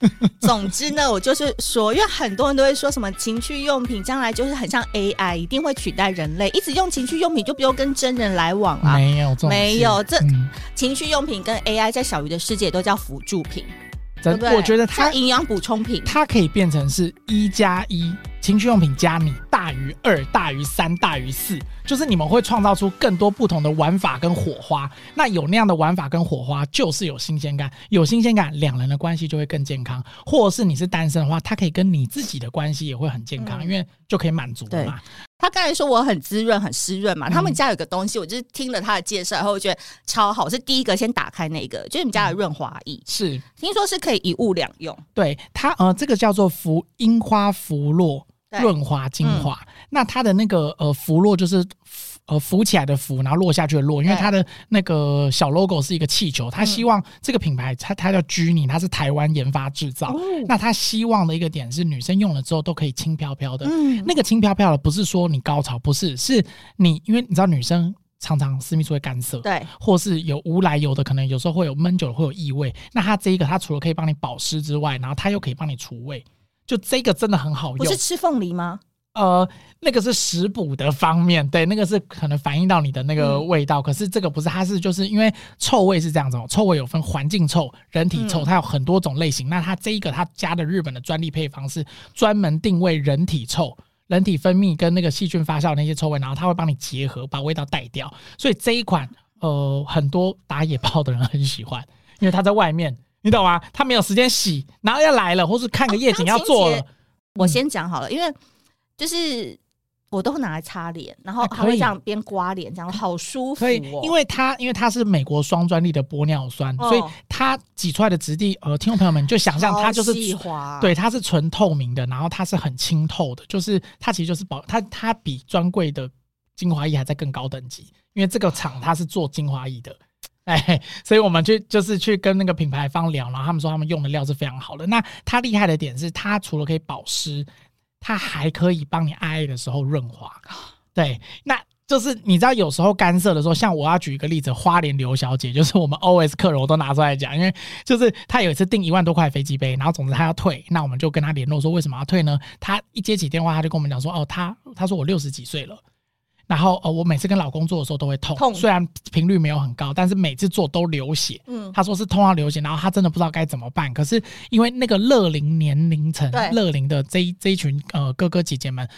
总之呢，我就是说，因为很多人都会说什么情趣用品将来就是很像 AI，一定会取代人类，一直用情趣用品就不用跟真人来往啊。没有，没有，这、嗯、情趣用品跟 AI 在小鱼的世界都叫辅助品。真的，我觉得它营养补充品，它可以变成是一加一，情趣用品加你大于二，大于三，大于四，就是你们会创造出更多不同的玩法跟火花。那有那样的玩法跟火花，就是有新鲜感，有新鲜感，两人的关系就会更健康。或者是你是单身的话，他可以跟你自己的关系也会很健康，嗯、因为就可以满足嘛。他刚才说我很滋润、很湿润嘛，他们家有个东西，我就是听了他的介绍，然后我觉得超好，是第一个先打开那个，就是你们家的润滑液，是听说是可以一物两用。对它，呃，这个叫做福樱花芙洛润滑精华，嗯、那它的那个呃浮落就是。呃，浮起来的浮，然后落下去的落，因为它的那个小 logo 是一个气球，它希望这个品牌，它它叫 Genie，它是台湾研发制造。那它希望的一个点是，女生用了之后都可以轻飘飘的。那个轻飘飘的不是说你高潮，不是，是你因为你知道女生常常私密处会干涩，对，或是有无来由的，可能有时候会有闷久了会有异味。那它这一个，它除了可以帮你保湿之外，然后它又可以帮你除味，就这个真的很好用。不是吃凤梨吗？呃，那个是食补的方面，对，那个是可能反映到你的那个味道。嗯、可是这个不是，它是就是因为臭味是这样子哦，臭味有分环境臭、人体臭，它有很多种类型。嗯、那它这一个它加的日本的专利配方是专门定位人体臭、人体分泌跟那个细菌发酵的那些臭味，然后它会帮你结合，把味道带掉。所以这一款呃，很多打野炮的人很喜欢，因为它在外面，你懂吗？他没有时间洗，然后要来了，或是看个夜景要做了。我先讲好了，因为。就是我都会拿来擦脸，然后还会这样边刮脸，这样好舒服哦。可以，因为它因为它是美国双专利的玻尿酸，哦、所以它挤出来的质地，呃，听众朋友们就想象它就是，对，它是纯透明的，然后它是很清透的，就是它其实就是保它它比专柜的精华液还在更高等级，因为这个厂它是做精华液的，哎，所以我们去就是去跟那个品牌方聊，然后他们说他们用的料是非常好的。那它厉害的点是，它除了可以保湿。它还可以帮你爱爱的时候润滑，对，那就是你知道有时候干涉的时候，像我要举一个例子，花莲刘小姐就是我们 always 客人，我都拿出来讲，因为就是她有一次订一万多块飞机杯，然后总之她要退，那我们就跟她联络说为什么要退呢？她一接起电话，她就跟我们讲说，哦，她她说我六十几岁了。然后呃，我每次跟老公做的时候都会痛，痛。虽然频率没有很高，但是每次做都流血。嗯，他说是痛到流血，然后他真的不知道该怎么办。可是因为那个乐龄年龄层，乐龄的这一这一群呃哥哥姐姐们，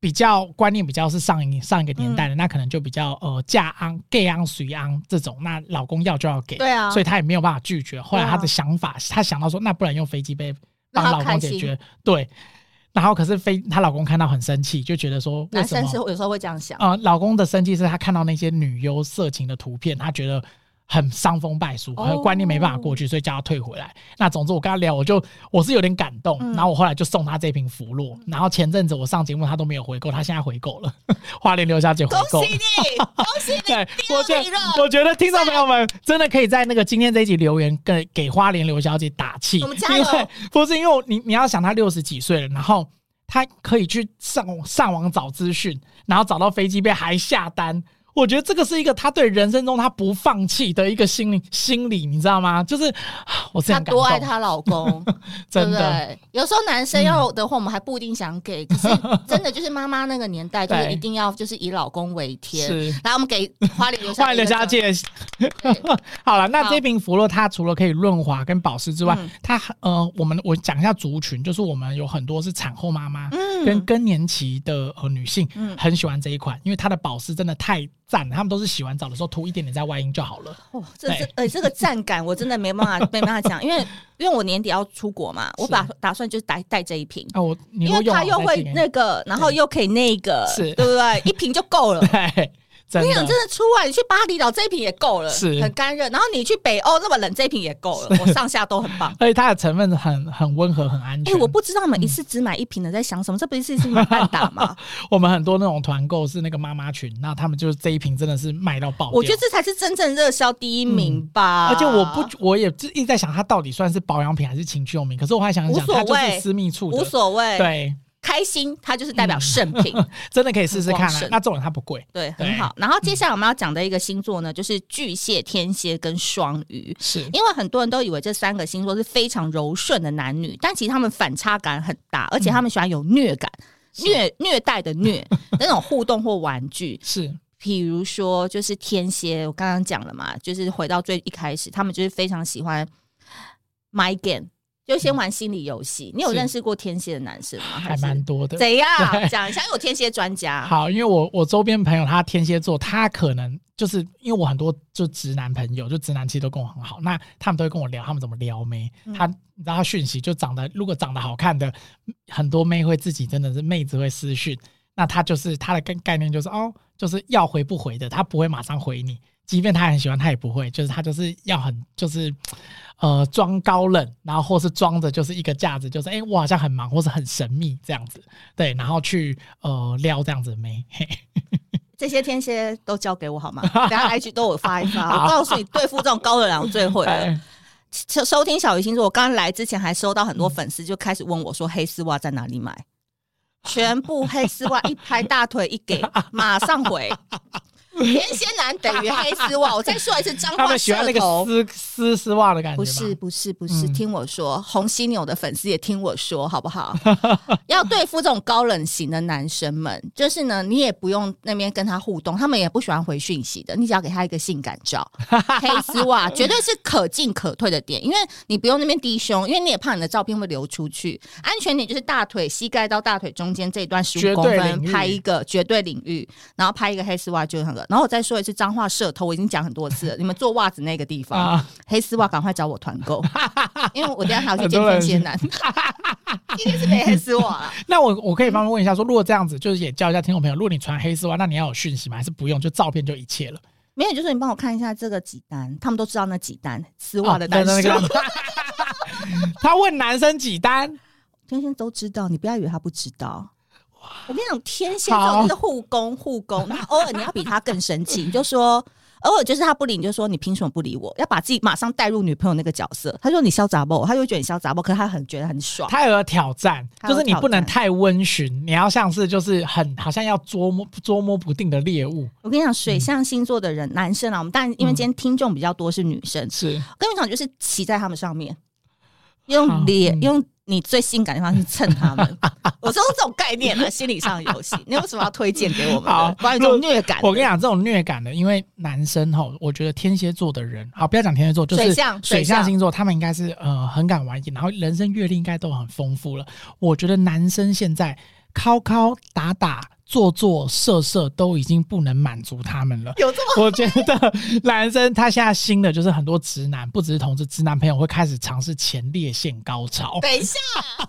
比较观念比较是上一上一个年代的，嗯、那可能就比较呃嫁昂、给昂、随昂这种，那老公要就要给，对啊，所以他也没有办法拒绝。后来他的想法，啊、他想到说，那不然用飞机杯帮老公解决，对。然后可是非她老公看到很生气，就觉得说，为什么？男生是有时候会这样想。呃，老公的生气是他看到那些女优色情的图片，他觉得。很伤风败俗，还有观念没办法过去，所以叫他退回来。那总之我跟他聊，我就我是有点感动，然后我后来就送他这瓶芙洛。然后前阵子我上节目他都没有回购，他现在回购了。花莲刘小姐回购，恭喜你，恭喜你！对，我觉得我觉得听众朋友们真的可以在那个今天这一集留言，给给花莲刘小姐打气。我们加油！不是因为你你要想她六十几岁了，然后他可以去上上网找资讯，然后找到飞机杯还下单。我觉得这个是一个他对人生中他不放弃的一个心理心理，你知道吗？就是我这样，她多爱她老公，真的。对对，有时候男生要的话，我们还不一定想给，可是真的就是妈妈那个年代，就是一定要就是以老公为天。是，来我们给花莲留下花莲留下戒。好了，那这瓶芙洛它除了可以润滑跟保湿之外，它呃，我们我讲一下族群，就是我们有很多是产后妈妈跟更年期的呃女性，很喜欢这一款，因为它的保湿真的太。赞了，他们都是洗完澡的时候涂一点点在外阴就好了。哦，这是呃，这个赞感我真的没办法 没办法讲，因为因为我年底要出国嘛，我把打算就是带带这一瓶啊，我因为它又会那个，然后又可以那个，是对不对？一瓶就够了。对。你想真的出外，你去巴厘岛这一瓶也够了，是很干热。然后你去北欧那么冷，这一瓶也够了，我上下都很棒。而且它的成分很很温和，很安全。哎、欸，我不知道你们一次只买一瓶的在想什么？嗯、这不是一次买半打吗？我们很多那种团购是那个妈妈群，那他们就是这一瓶真的是卖到爆。我觉得这才是真正热销第一名吧。嗯、而且我不，我也一直在想，它到底算是保养品还是情趣用品？可是我还想想，它就是私密处，无所谓。对。开心，它就是代表圣品，嗯、真的可以试试看、啊。那这种它不贵，对，很好。然后接下来我们要讲的一个星座呢，就是巨蟹、天蝎跟双鱼。是因为很多人都以为这三个星座是非常柔顺的男女，但其实他们反差感很大，而且他们喜欢有虐感、嗯、虐虐待的虐 那种互动或玩具。是，比如说就是天蝎，我刚刚讲了嘛，就是回到最一开始，他们就是非常喜欢 My Game。就先玩心理游戏。你有认识过天蝎的男生吗？还蛮多的。怎样讲一下？有天蝎专家。好，因为我我周边朋友他天蝎座，他可能就是因为我很多就直男朋友，就直男其实都跟我很好，那他们都会跟我聊他们怎么撩妹。嗯、他你知道他讯息就长得如果长得好看的，很多妹会自己真的是妹子会私讯，那他就是他的概概念就是哦，就是要回不回的，他不会马上回你。即便他很喜欢，他也不会，就是他就是要很就是，呃，装高冷，然后或是装着就是一个架子，就是哎、欸，我好像很忙，或是很神秘这样子，对，然后去呃撩这样子没？这些天蝎都交给我好吗？等下 IG 都我发一发，我告诉你，对付这种高冷男我最会了。收收听小鱼星座，我刚刚来之前还收到很多粉丝就开始问我说，黑丝袜在哪里买？全部黑丝袜一拍大腿一给，马上回。天蝎男等于黑丝袜，我再说一次，脏话。喜欢那个丝丝丝袜的感觉。不是不是不是，听我说，红犀牛的粉丝也听我说，好不好？要对付这种高冷型的男生们，就是呢，你也不用那边跟他互动，他们也不喜欢回讯息的，你只要给他一个性感照，黑丝袜绝对是可进可退的点，因为你不用那边低胸，因为你也怕你的照片会流出去，安全点就是大腿膝盖到大腿中间这一段十五公分拍一个绝对领域，然后拍一个黑丝袜就很。然后我再说一次，脏话社头，我已经讲很多次了。你们做袜子那个地方，啊、黑丝袜赶快找我团购，因为我等下还要去见天蝎男。今天是没黑丝袜啊。那我我可以帮忙问一下说，说如果这样子，就是也教一下听众朋友，如果你穿黑丝袜，那你要有讯息吗？还是不用？就照片就一切了？没有，就是你帮我看一下这个几单，他们都知道那几单丝袜的单数。哦、他问男生几单，天蝎都知道，你不要以为他不知道。我跟你讲，天蝎座就是护工护工，那偶尔你要比他更生气，你就说偶尔就是他不理，你就说你凭什么不理我？要把自己马上带入女朋友那个角色。他说你潇洒不？他就觉得你潇洒不？可是他很觉得很爽。他有个挑战，就是你不能太温驯，你要像是就是很好像要捉摸捉摸不定的猎物。我跟你讲，水象星座的人，嗯、男生啊，我们当然因为今天听众比较多是女生，是跟你讲就是骑在他们上面，用脸、嗯、用。你最性感的地方是蹭他们，我说这种概念啊，心理上的游戏，你为什么要推荐给我们？好，关于这种虐感，我跟你讲，这种虐感的，因为男生哈，我觉得天蝎座的人，好，不要讲天蝎座，就是水象水象星座，他们应该是呃很敢玩，然后人生阅历应该都很丰富了。我觉得男生现在敲敲打打。做做色色都已经不能满足他们了。有这么？我觉得男生他现在新的就是很多直男，不只是同志，直男朋友会开始尝试前列腺高潮。等一下，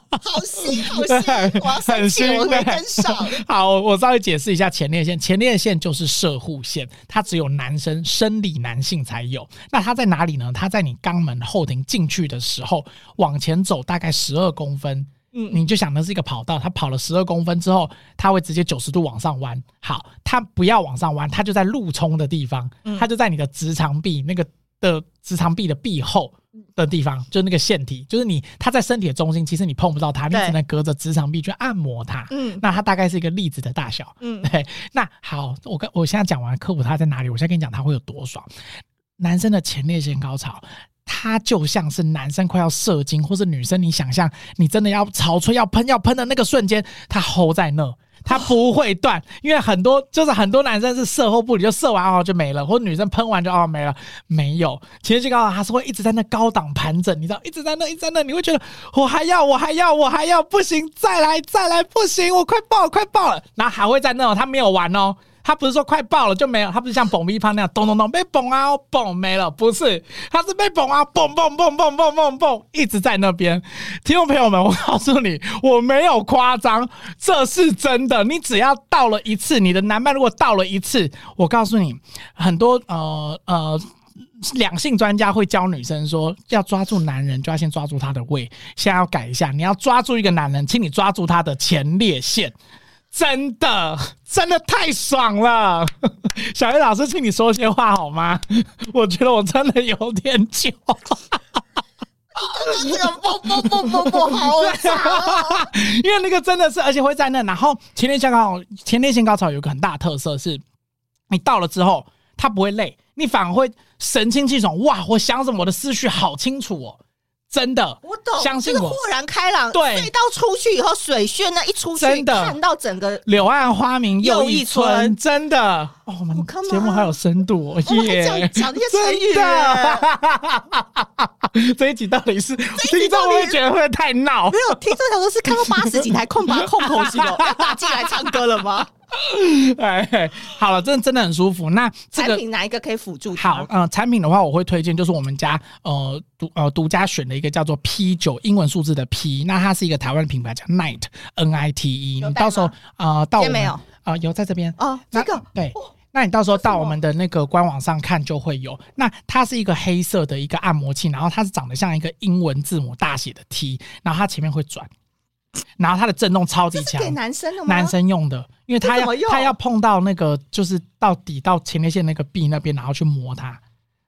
好新好新，我要生气，我会跟上。好，我稍微解释一下前列腺。前列腺就是射护腺，它只有男生生理男性才有。那它在哪里呢？它在你肛门后庭进去的时候，往前走大概十二公分。嗯，你就想的是一个跑道，它跑了十二公分之后，它会直接九十度往上弯。好，它不要往上弯，它就在路冲的地方，它就在你的直肠壁那个的直肠壁的壁后的地方，就那个腺体，就是你它在身体的中心，其实你碰不到它，你只能隔着直肠壁去按摩它。嗯，那它大概是一个粒子的大小。嗯，对。那好，我跟我现在讲完科普它在哪里，我现在跟你讲它会有多爽。男生的前列腺高潮。它就像是男生快要射精，或是女生，你想象你真的要潮吹要喷要喷的那个瞬间，它 hold 在那，它不会断，因为很多就是很多男生是射后不理，就射完哦就没了，或者女生喷完就哦没了，没有，其实这个它是会一直在那高档盘整，你知道，一直在那一直在那，你会觉得我还要我还要我还要不行，再来再来不行，我快爆快爆了，然后还会在那，它没有完哦。他不是说快爆了就没有，他不是像爆米花那样咚咚咚被崩啊嘣没了，不是，他是被崩啊嘣嘣嘣嘣嘣嘣嘣一直在那边。听众朋友们，我告诉你，我没有夸张，这是真的。你只要到了一次，你的男伴如果到了一次，我告诉你，很多呃呃。两性专家会教女生说，要抓住男人就要先抓住他的胃。先要改一下，你要抓住一个男人，请你抓住他的前列腺。真的，真的太爽了！小叶老师，请你说些话好吗？我觉得我真的有点久。这个不不不不不好啊！因为那个真的是，而且会在那。然后前列腺高前列腺高潮有个很大的特色是，你到了之后，它不会累。你反而会神清气爽，哇！我想什么，我的思绪好清楚哦，真的，我懂，相信我，就是豁然开朗。对，隧道出去以后，水炫那一出去，真的看到整个柳暗花明又一村，真的。哦，我们节目还有深度哦，耶！讲讲这些成语，这一集到底是听众会不会觉得会太闹？没有，听众想说是看到八十几台空白空口型哦，要打进来唱歌了吗？哎，好了，真的真的很舒服。那这个产品哪一个可以辅助？好，嗯、呃，产品的话，我会推荐就是我们家呃独呃独家选的一个叫做 P 九英文数字的 P，那它是一个台湾的品牌，叫 Night N I T E。你到时候呃到我们啊、呃、有在这边哦，这个对，那你到时候到我们的那个官网上看就会有。那它是一个黑色的一个按摩器，然后它是长得像一个英文字母大写的 T，然后它前面会转。然后它的震动超级强，给男生的吗？男生用的，因为他要他要碰到那个就是到底到前列腺那个壁那边，然后去磨它，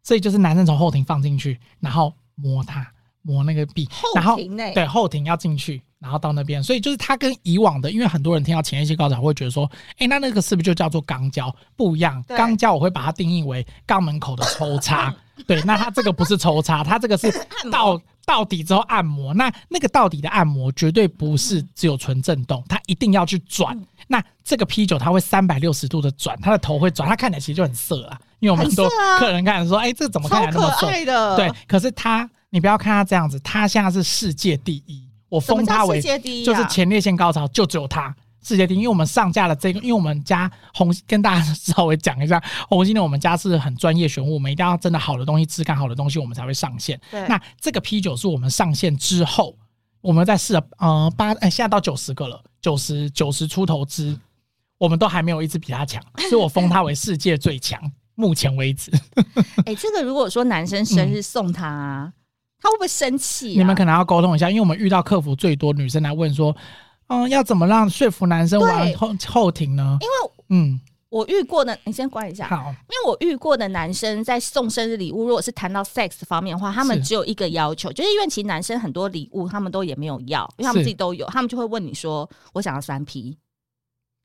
所以就是男生从后庭放进去，然后磨它，磨那个壁，然后对后庭要进去，然后到那边，所以就是它跟以往的，因为很多人听到前列腺高潮会觉得说，哎，那那个是不是就叫做肛交？不一样，肛交我会把它定义为肛门口的抽插，对，那它这个不是抽插，它这个是 到。到底之后按摩，那那个到底的按摩绝对不是只有纯震动，它一定要去转。嗯、那这个 P 九它会三百六十度的转，它的头会转，它看起来其实就很色啊。因为我们很多客人看说，哎、啊欸，这怎么看起来那么色？对，可是它，你不要看它这样子，它现在是世界第一，我封它为就是前列腺高潮就只有它。世界第一，因为我们上架了这个，因为我们家红跟大家稍微讲一下，红犀牛我们家是很专业选物，我们一定要真的好的东西，质感好的东西，我们才会上线。对，那这个 P 九是我们上线之后，我们在试了呃八哎，现在到九十个了，九十九十出头支，我们都还没有一支比它强，所以我封它为世界最强，目前为止。哎、欸，这个如果说男生生日送他、啊，嗯、他会不会生气、啊？你们可能要沟通一下，因为我们遇到客服最多女生来问说。嗯，要怎么让说服男生玩后后庭呢？因为嗯，我遇过的，你先关一下。好，因为我遇过的男生在送生日礼物，如果是谈到 sex 方面的话，他们只有一个要求，是就是因为其实男生很多礼物他们都也没有要，因为他们自己都有，他们就会问你说：“我想要三 P。”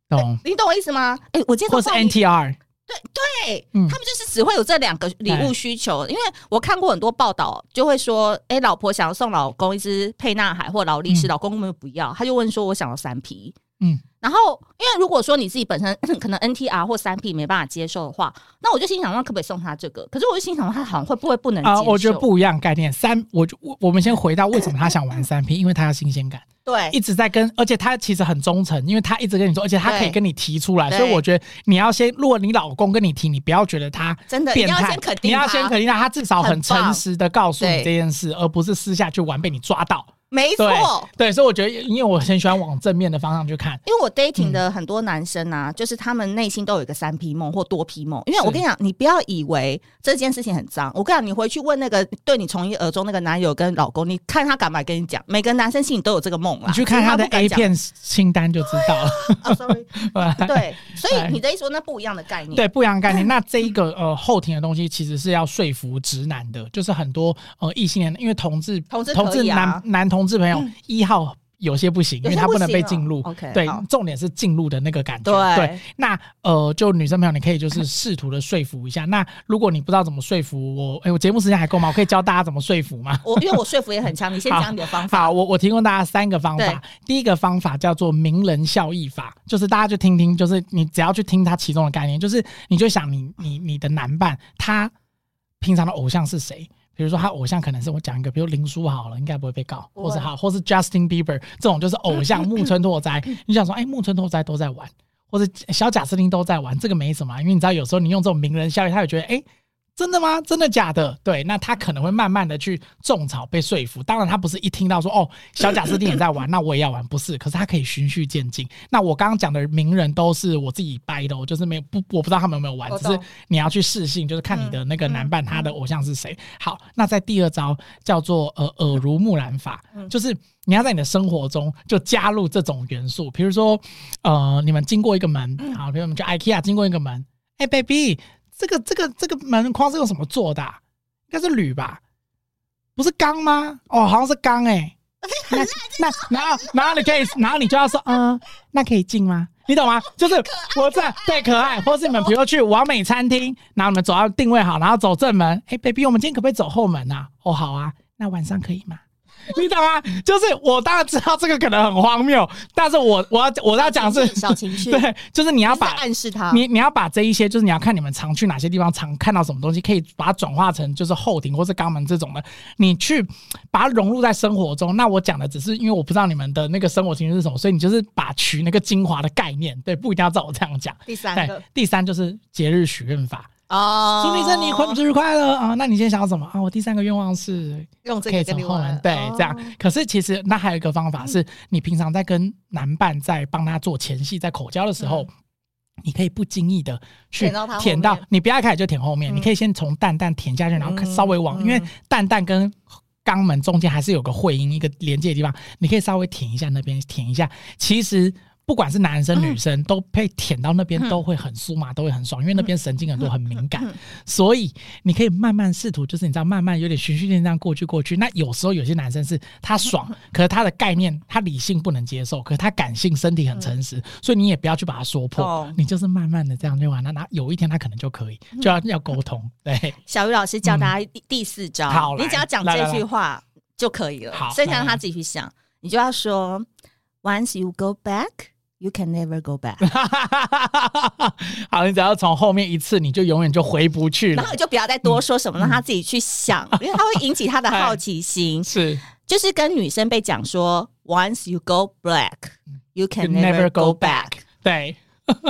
懂？你懂我意思吗？哎、欸，我今天或是 NTR。对对，嗯、他们就是只会有这两个礼物需求，因为我看过很多报道，就会说，哎、欸，老婆想要送老公一只沛纳海或劳力士，嗯、老公根本不要，他就问说，我想要三 P，嗯。然后，因为如果说你自己本身 可能 NTR 或三 P 没办法接受的话，那我就心想，那可不可以送他这个？可是我就心想，他好像会不会不能接受？啊，我觉得不一样概念。三，我就我我们先回到为什么他想玩三 P，因为他要新鲜感。对，一直在跟，而且他其实很忠诚，因为他一直跟你说，而且他可以跟你提出来。所以我觉得你要先，如果你老公跟你提，你不要觉得他真的变态，你要先肯定，你要先肯定他，他至少很诚实的告诉你这件事，而不是私下去玩被你抓到。没错，对，所以我觉得，因为我很喜欢往正面的方向去看。因为我 dating 的很多男生啊，嗯、就是他们内心都有一个三 P 梦或多 P 梦。因为我跟你讲，你不要以为这件事情很脏。我跟你讲，你回去问那个对你从一而终那个男友跟老公，你看他敢不敢跟你讲？每个男生心里都有这个梦啊。你去看他的 A 片清单就知道了。啊、sorry，对，所以你的意思说那不一样的概念，对，不一样的概念。那这一个呃后庭的东西，其实是要说服直男的，就是很多呃异性恋，因为同志同志、啊、同志男男同志朋友。嗯一号有些不行，因为他不能被进入。OK，对，重点是进入的那个感觉。对，那呃，就女生朋友，你可以就是试图的说服一下。那如果你不知道怎么说服我，哎，我节目时间还够吗？我可以教大家怎么说服吗？我因为我说服也很强，你先 讲你的方法。好，我我提供大家三个方法。第一个方法叫做名人效益法，就是大家就听听，就是你只要去听他其中的概念，就是你就想你你你的男伴他平常的偶像是谁？比如说他偶像可能是我讲一个，比如林书好了，应该不会被告，或是好，或是 Justin Bieber 这种就是偶像木村拓哉。你想说，哎、欸，木村拓哉都在玩，或者小贾斯汀都在玩，这个没什么，因为你知道有时候你用这种名人效应，他会觉得哎。诶真的吗？真的假的？对，那他可能会慢慢的去种草，被说服。当然，他不是一听到说哦，小贾斯汀也在玩，那我也要玩，不是。可是他可以循序渐进。那我刚刚讲的名人都是我自己掰的，我就是没有不，我不知道他们有没有玩，只是你要去试性，就是看你的那个男伴他的偶像是谁。好，那在第二招叫做呃耳濡目染法，就是你要在你的生活中就加入这种元素，比如说呃，你们经过一个门，好，比如我们去 IKEA 经过一个门，哎，baby。这个这个这个门框是用什么做的啊？应该是铝吧？不是钢吗？哦，好像是钢哎、欸。那那然后然后你可以，然后你就要说，嗯，那可以进吗？你懂吗？就是我在对可爱，或是你们比如说去完美餐厅，然后你们走到定位好，然后走正门。哎，baby，我们今天可不可以走后门啊？哦，好啊，那晚上可以吗？你懂吗？就是我当然知道这个可能很荒谬，但是我我要我要讲是小情绪，对，就是你要把暗示他，你你要把这一些，就是你要看你们常去哪些地方，常看到什么东西，可以把它转化成就是后庭或是肛门这种的，你去把它融入在生活中。那我讲的只是因为我不知道你们的那个生活情绪是什么，所以你就是把取那个精华的概念，对，不一定要照我这样讲。第三个，第三就是节日许愿法。哦，祝你生日快乐？啊！那你今天想要什么？啊？我第三个愿望是用这个可以从后门。对这样。可是其实那还有一个方法是，你平常在跟男伴在帮他做前戏，在口交的时候，你可以不经意的去舔到，你不要一开始就舔后面，你可以先从蛋蛋舔下去，然后稍微往，因为蛋蛋跟肛门中间还是有个会阴一个连接的地方，你可以稍微舔一下那边，舔一下，其实。不管是男生女生，都被舔到那边都会很酥麻，都会很爽，因为那边神经很多，很敏感，所以你可以慢慢试图，就是你知道，慢慢有点循序渐进这样过去过去。那有时候有些男生是他爽，可是他的概念他理性不能接受，可是他感性身体很诚实，所以你也不要去把他说破，你就是慢慢的这样就完了。那有一天他可能就可以，就要要沟通。对，小鱼老师教大家第第四招，好，你只要讲这句话就可以了，好，剩下让他自己去想，你就要说，Once you go back。You can never go back。好，你只要从后面一次，你就永远就回不去了。然后你就不要再多说什么，嗯、让他自己去想，因为他会引起他的好奇心。是，就是跟女生被讲说，Once you go black, you can never go back。对，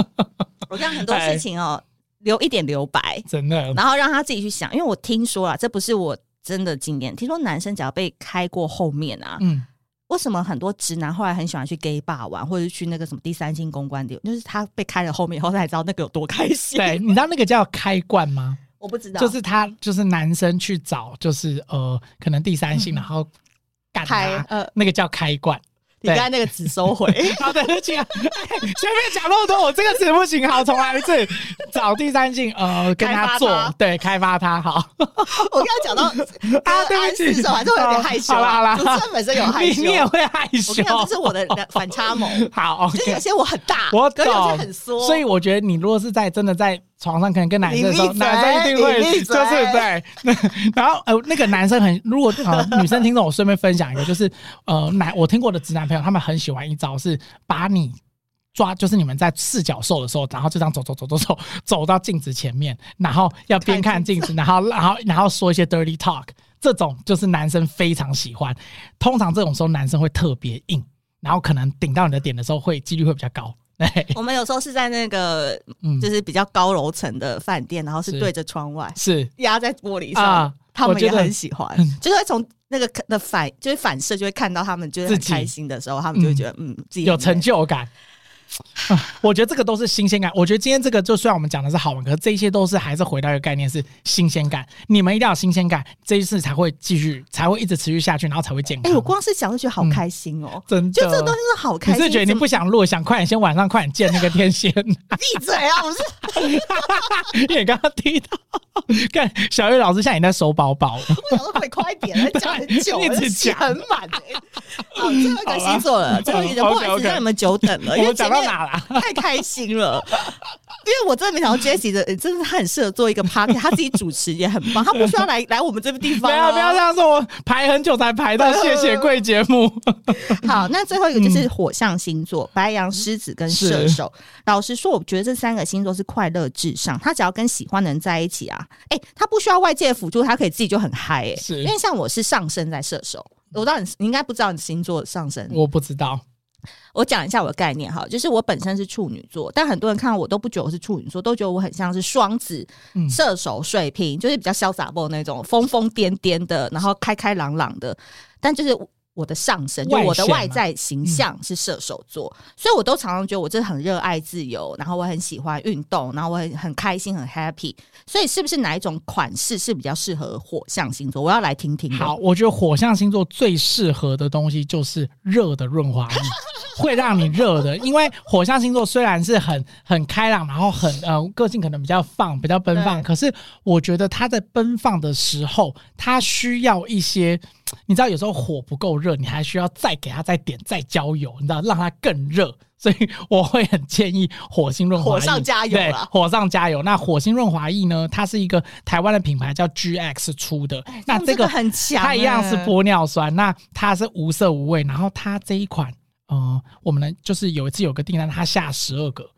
我讲很多事情哦，留一点留白，真的。然后让他自己去想，因为我听说啊，这不是我真的经验，听说男生只要被开过后面啊，嗯。为什么很多直男后来很喜欢去 gay bar 玩，或者去那个什么第三性公关店？就是他被开了后面以后，他才知道那个有多开心。对，你知道那个叫开罐吗？我不知道，就是他就是男生去找，就是呃，可能第三性，嗯、然后干他，呃，那个叫开罐。你刚才那个词收回。好的，对不起啊，前面讲那么多，我这个词不行，好，重来一次。找第三性，呃，跟他做，对，开发他，好。我刚刚讲到 啊，对不起，是还是会有点害羞。好啦好啦，主持人本身有害羞，你也会害羞。我讲这是我的反差萌。好，就有些我很大，我懂，有些很缩。所以我觉得你如果是在真的在。床上可能跟男生说，男生一定会就是对，然后呃那个男生很，如果呃女生听众，我顺便分享一个，就是呃男我听过的直男朋友，他们很喜欢一招是把你抓，就是你们在四脚兽的时候，然后就这样走走走走走走到镜子前面，然后要边看镜子，然后然后然后说一些 dirty talk，这种就是男生非常喜欢。通常这种时候男生会特别硬，然后可能顶到你的点的时候会几率会比较高。我们有时候是在那个，就是比较高楼层的饭店，然后是对着窗外，是。压在玻璃上，他们也很喜欢，就是会从那个的反，就是反射，就会看到他们就是很开心的时候，他们就会觉得嗯，自己有成就感。我觉得这个都是新鲜感。我觉得今天这个就虽然我们讲的是好玩，可是这些都是还是回到一个概念是新鲜感。你们一定要有新鲜感，这一次才会继续，才会一直持续下去，然后才会健康。哎，我光是想就觉得好开心哦，真的，就这个东西是好开心。你是觉得你不想录，想快点先晚上快点见那个天仙？闭嘴啊！我是，你刚刚听到，看小月老师现在也在收包包。我想说可以快点，讲很久，一直讲很满。好，最后一个星座了，最后一个不好意思让你们久等了，因为讲到。哪啦？太开心了，因为我真的没想到 Jessie 的，真的他很适合做一个 party，他自己主持也很棒，他不需要来 来我们这个地方。不要不要这样说，我排很久才排到谢谢贵节目。好，那最后一个就是火象星座，白羊、狮子跟射手。老实说，我觉得这三个星座是快乐至上，他只要跟喜欢的人在一起啊，哎，他不需要外界辅助，他可以自己就很嗨。哎，因为像我是上升在射手，我知道你，你应该不知道你星座上升，我不知道。我讲一下我的概念哈，就是我本身是处女座，但很多人看到我都不觉得我是处女座，都觉得我很像是双子、嗯、射手、水瓶，就是比较潇洒不那种疯疯癫癫的，然后开开朗朗的，但就是。我的上身，就我的外在形象是射手座，嗯、所以我都常常觉得我真的很热爱自由，然后我很喜欢运动，然后我很很开心很 happy。所以是不是哪一种款式是比较适合火象星座？我要来听听。好，我觉得火象星座最适合的东西就是热的润滑液，会让你热的。因为火象星座虽然是很很开朗，然后很呃个性可能比较放，比较奔放，可是我觉得他在奔放的时候，他需要一些。你知道有时候火不够热，你还需要再给它再点再浇油，你知道让它更热，所以我会很建议火星润滑液。火上加油了，对，火上加油。那火星润滑液呢？它是一个台湾的品牌，叫 GX 出的。欸、那这个很强，它一样是玻尿酸，那它是无色无味。然后它这一款，嗯、呃，我们呢就是有一次有个订单，它下十二个。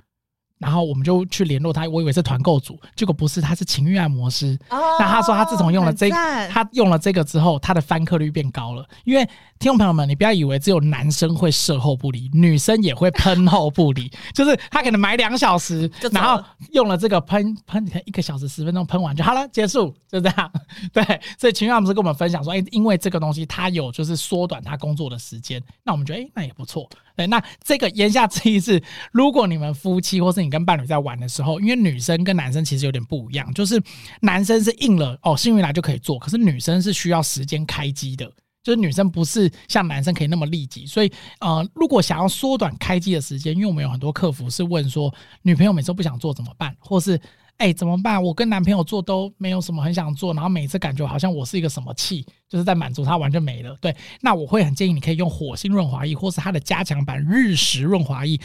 然后我们就去联络他，我以为是团购组，结果不是，他是情欲按摩师。哦、那他说他自从用了这个，他用了这个之后，他的翻客率变高了。因为听众朋友们，你不要以为只有男生会射后不理，女生也会喷后不理。就是他可能买两小时，然后用了这个喷喷，你看一个小时十分钟喷完就好了，结束，就这样。对，所以情欲按摩师跟我们分享说，哎，因为这个东西它有就是缩短他工作的时间，那我们觉得哎，那也不错。对，那这个言下之意是，如果你们夫妻或是你跟伴侣在玩的时候，因为女生跟男生其实有点不一样，就是男生是硬了哦，幸运来就可以做，可是女生是需要时间开机的，就是女生不是像男生可以那么立即，所以呃，如果想要缩短开机的时间，因为我们有很多客服是问说，女朋友每次不想做怎么办，或是。哎、怎么办？我跟男朋友做都没有什么很想做，然后每次感觉好像我是一个什么气，就是在满足他，完全没了。对，那我会很建议你可以用火星润滑液，或是它的加强版日食润滑液，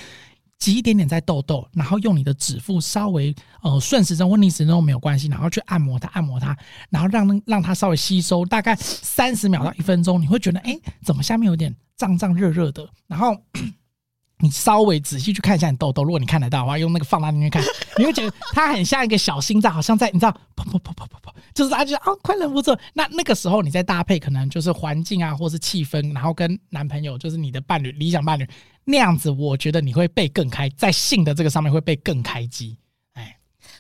挤一点点在痘痘，然后用你的指腹稍微呃顺时针或逆时针都没有关系，然后去按摩它，按摩它，然后让让它稍微吸收，大概三十秒到一分钟，你会觉得哎、怎么下面有点胀胀热热的，然后。你稍微仔细去看一下你痘痘，如果你看得到的话，用那个放大镜去看，你会觉得它很像一个小心脏，好像在 你知道，砰砰砰砰砰砰，就是它就啊，快忍不住。那那个时候你再搭配，可能就是环境啊，或是气氛，然后跟男朋友，就是你的伴侣，理想伴侣那样子，我觉得你会被更开，在性的这个上面会被更开机。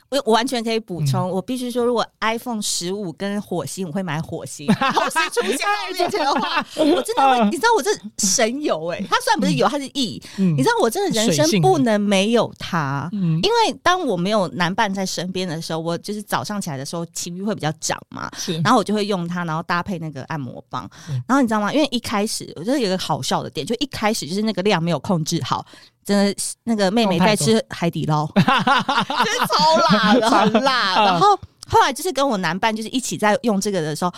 我我完全可以补充，嗯、我必须说，如果 iPhone 十五跟火星，我会买火星。火星出现在我面前的话，我真的会，你知道我这神油哎、欸，它虽然不是油，它是液。嗯、你知道我真的人生不能没有它，嗯、因为当我没有男伴在身边的时候，我就是早上起来的时候情绪会比较涨嘛，然后我就会用它，然后搭配那个按摩棒。然后你知道吗？因为一开始我觉得有一个好笑的点，就一开始就是那个量没有控制好。真的，那个妹妹在吃海底捞，真的超辣的，很辣。然后后来就是跟我男伴就是一起在用这个的时候，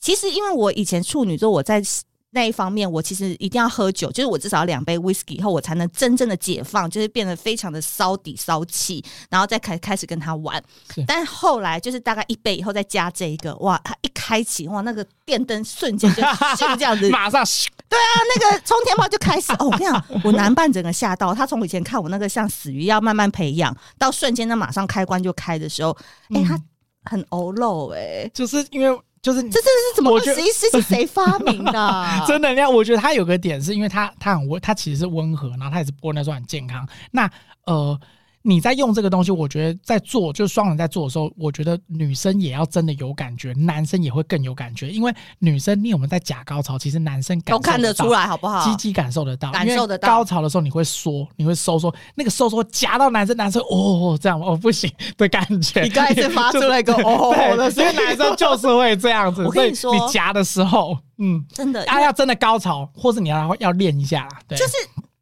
其实因为我以前处女座，我在。那一方面，我其实一定要喝酒，就是我至少两杯 whisky 以后，我才能真正的解放，就是变得非常的骚底骚气，然后再开开始跟他玩。但后来就是大概一杯以后再加这一个，哇，他一开启，哇，那个电灯瞬间就就这样子，马上，对啊，那个冲天炮就开始。哦，我跟你讲，我男伴整个吓到，他从以前看我那个像死鱼要慢慢培养，到瞬间那马上开关就开的时候，哎、欸，他很欧露哎，就是因为。就是这，这是怎么？十一世纪谁发明的、啊？真的，那我觉得他有个点，是因为他他很温，他其实是温和，然后他也是播那时候很健康。那呃。你在用这个东西，我觉得在做就是双人在做的时候，我觉得女生也要真的有感觉，男生也会更有感觉。因为女生你有没有在假高潮，其实男生感都看得出来，好不好？鸡鸡感受得到，感受得到。高潮的时候你会缩，你会收缩，那个收缩夹到男生，男生哦这样哦不行的感觉。你刚才是发出来一个 哦的声音，因为男生就是会这样子。我跟你说，你夹的时候，嗯，真的，他要真的高潮，或是你要要练一下啦，对。就是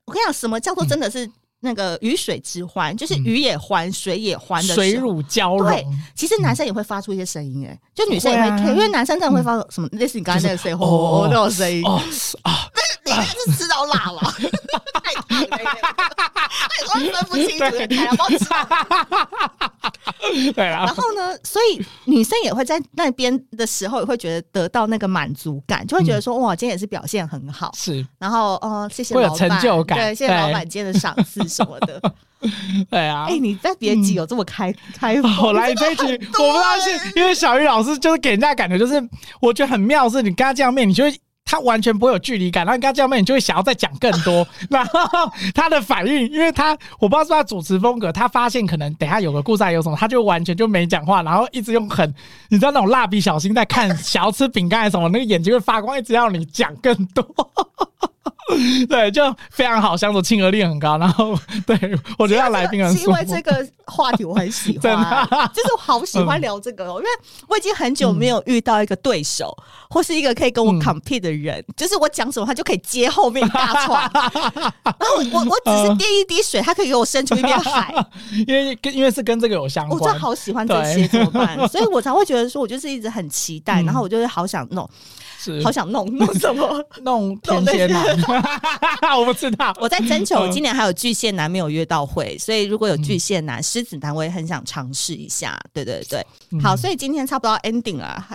我跟你讲，什么叫做真的是？那个鱼水之欢，就是鱼也欢，水也欢的水乳交融。对，其实男生也会发出一些声音，哎，就女生也会听，因为男生真的会发什么类似你刚才那个声哦那种声音哦啊，那你是吃到辣了，太烫了，太分不清楚，太要吃。对啊，然后呢，所以女生也会在那边的时候，也会觉得得到那个满足感，就会觉得说哇，今天也是表现很好，是。然后哦，谢谢老板，成就感，对，谢谢老板今天的赏赐。什么的，对啊，哎，你在别急有这么开开放？我来这一集，我不知道是因为小鱼老师就是给人家感觉就是，我觉得很妙，是你跟他见面，你就会。他完全不会有距离感。然后你跟他见面，你就会想要再讲更多。然后他的反应，因为他我不知道是他主持风格，他发现可能等下有个故事还有什么，他就完全就没讲话，然后一直用很你知道那种蜡笔小新在看想要吃饼干还是什么，那个眼睛会发光，一直要你讲更多。对，就非常好相处，亲和力很高。然后，对我觉得来宾很舒服。因为这个话题我很喜欢，就是我好喜欢聊这个哦。嗯、因为我已经很久没有遇到一个对手，嗯、或是一个可以跟我 compete 的人，嗯、就是我讲什么他就可以接后面大串。然后我我我只是滴一滴水，他可以给我生出一片海。因为跟因为是跟这个有相关，我真的好喜欢这些，怎么办？所以我才会觉得说，我就是一直很期待，嗯、然后我就是好想弄。好想弄弄什么？弄天蝎男？我不知道。我在征求，今年还有巨蟹男没有约到会，所以如果有巨蟹男、狮、嗯、子男，我也很想尝试一下。对对对，嗯、好，所以今天差不多 ending 了。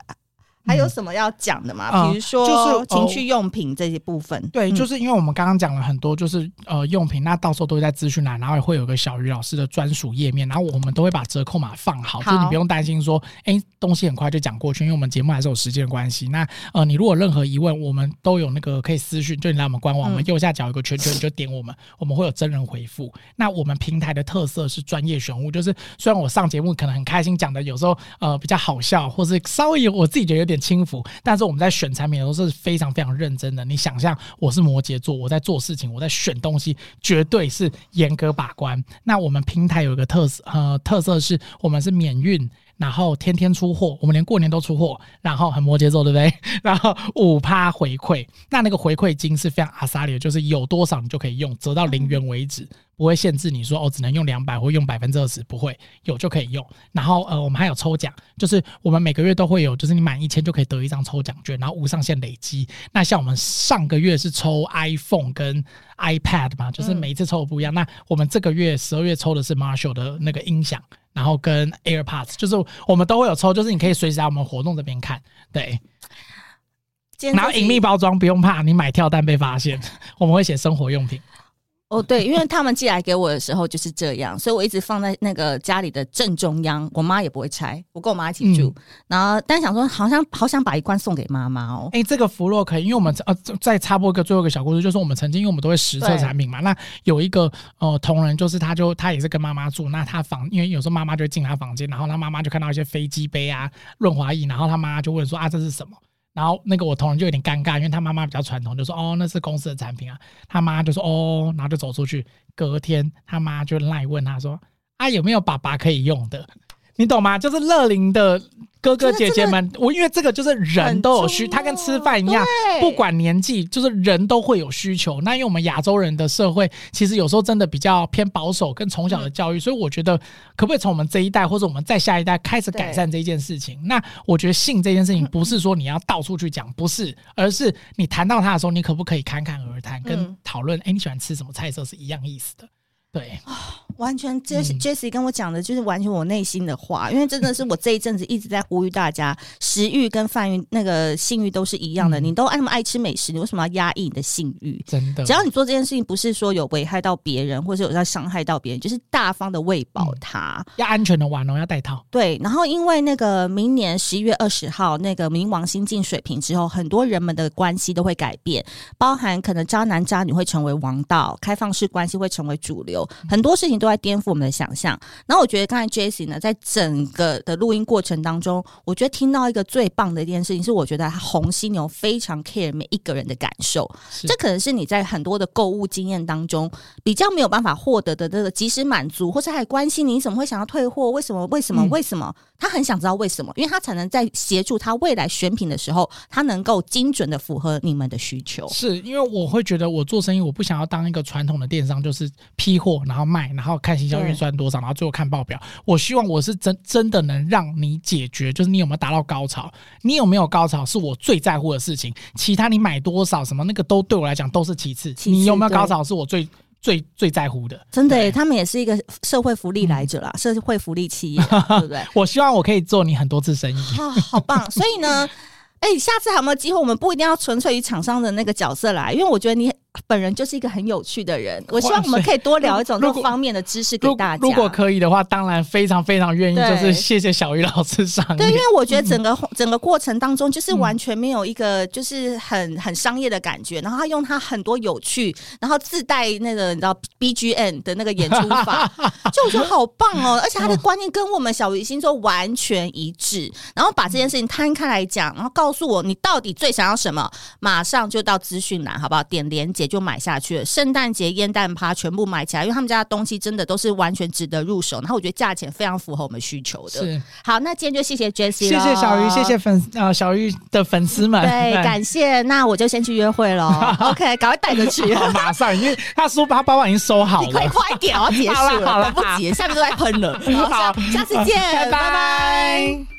还有什么要讲的吗？比如说，就是情趣用品这些部分。对，就是因为我们刚刚讲了很多，就是呃用品，那到时候都会在资讯栏，然后也会有个小鱼老师的专属页面，然后我们都会把折扣码放好，就是你不用担心说，哎，东西很快就讲过去，因为我们节目还是有时间的关系。那呃，你如果任何疑问，我们都有那个可以私讯，就你来我们官网，我们右下角有个圈圈，你就点我们，我们会有真人回复。那我们平台的特色是专业选物，就是虽然我上节目可能很开心讲的，有时候呃比较好笑，或是稍微有我自己觉得有点轻浮，但是我们在选产品的时候是非常非常认真的。你想象我是摩羯座，我在做事情，我在选东西，绝对是严格把关。那我们平台有一个特色，呃，特色是我们是免运。然后天天出货，我们连过年都出货，然后很摩羯座，对不对？然后五趴回馈，那那个回馈金是非常阿萨里，就是有多少你就可以用，折到零元为止，不会限制你说哦，只能用两百或用百分之二十，不会，有就可以用。然后呃，我们还有抽奖，就是我们每个月都会有，就是你满一千就可以得一张抽奖券，然后无上限累积。那像我们上个月是抽 iPhone 跟 iPad 嘛，就是每一次抽的不一样。嗯、那我们这个月十二月抽的是 Marshall 的那个音响。然后跟 AirPods，就是我们都会有抽，就是你可以随时在我们活动这边看，对。然后隐秘包装不用怕，你买跳蛋被发现，我们会写生活用品。哦，对，因为他们寄来给我的时候就是这样，所以我一直放在那个家里的正中央，我妈也不会拆。我跟我妈一起住，嗯、然后但想说，好像好想把一罐送给妈妈哦。哎，这个福洛可以，因为我们呃再插播一个最后一个小故事，就是我们曾经因为我们都会实测产品嘛，那有一个呃同仁，就是他就他也是跟妈妈住，那他房因为有时候妈妈就会进他房间，然后他妈妈就看到一些飞机杯啊、润滑液，然后他妈就问说啊，这是什么？然后那个我同仁就有点尴尬，因为他妈妈比较传统，就说哦，那是公司的产品啊。他妈就说哦，然后就走出去。隔天他妈就赖问他说啊，有没有爸爸可以用的？你懂吗？就是乐龄的。哥哥姐姐们，我因为这个就是人都有需，他跟吃饭一样，不管年纪，就是人都会有需求。那因为我们亚洲人的社会，其实有时候真的比较偏保守，跟从小的教育，所以我觉得可不可以从我们这一代或者我们再下一代开始改善这件事情？那我觉得性这件事情不是说你要到处去讲，不是，而是你谈到他的时候，你可不可以侃侃而谈，跟讨论？哎，你喜欢吃什么菜色是一样意思的。对啊，完全 Jessie Jessie 跟我讲的就是完全我内心的话，因为真的是我这一阵子一直在呼吁大家，食欲跟饭欲那个性欲都是一样的，你都爱那么爱吃美食，你为什么要压抑你的性欲？真的，只要你做这件事情不是说有危害到别人，或者有在伤害到别人，就是大方的喂饱他，要安全的玩哦，要带套。对，然后因为那个明年十一月二十号那个冥王星进水瓶之后，很多人们的关系都会改变，包含可能渣男渣女会成为王道，开放式关系会成为主流。很多事情都在颠覆我们的想象。然后我觉得刚才 Jessie 呢，在整个的录音过程当中，我觉得听到一个最棒的一件事情是，我觉得红犀牛非常 care 每一个人的感受。这可能是你在很多的购物经验当中比较没有办法获得的这个及时满足，或是还关心你，你怎么会想要退货？为什么？为什么？为什么？嗯、他很想知道为什么，因为他才能在协助他未来选品的时候，他能够精准的符合你们的需求。是因为我会觉得我做生意，我不想要当一个传统的电商，就是批货。然后卖，然后看行销预算多少，然后最后看报表。我希望我是真真的能让你解决，就是你有没有达到高潮，你有没有高潮是我最在乎的事情。其他你买多少什么那个都对我来讲都是其次。其次你有没有高潮是我最对最最在乎的。真的，对他们也是一个社会福利来者啦，嗯、社会福利企业，对不对？我希望我可以做你很多次生意。哦，好棒！所以呢。哎，下次还有没有机会？我们不一定要纯粹以厂商的那个角色来，因为我觉得你本人就是一个很有趣的人，我希望我们可以多聊一种这方面的知识给大家。如果可以的话，当然非常非常愿意，就是谢谢小鱼老师上。对，因为我觉得整个、嗯、整个过程当中，就是完全没有一个就是很很商业的感觉，然后他用他很多有趣，然后自带那个你知道 BGM 的那个演出法，就我觉得好棒哦！而且他的观念跟我们小鱼星座完全一致，然后把这件事情摊开来讲，然后告诉我你到底最想要什么，马上就到资讯栏，好不好？点连结就买下去了。圣诞节烟弹趴全部买起来，因为他们家的东西真的都是完全值得入手。然后我觉得价钱非常符合我们需求的。是好，那今天就谢谢 Jessie，谢谢小鱼，谢谢粉呃小鱼的粉丝们，对，感谢。那我就先去约会了。OK，赶快带着去，马上，因为他书包包包已经收好了，你快快点，我要结束了，好了，好了，不急，下面都在喷了。好，下次见，拜拜。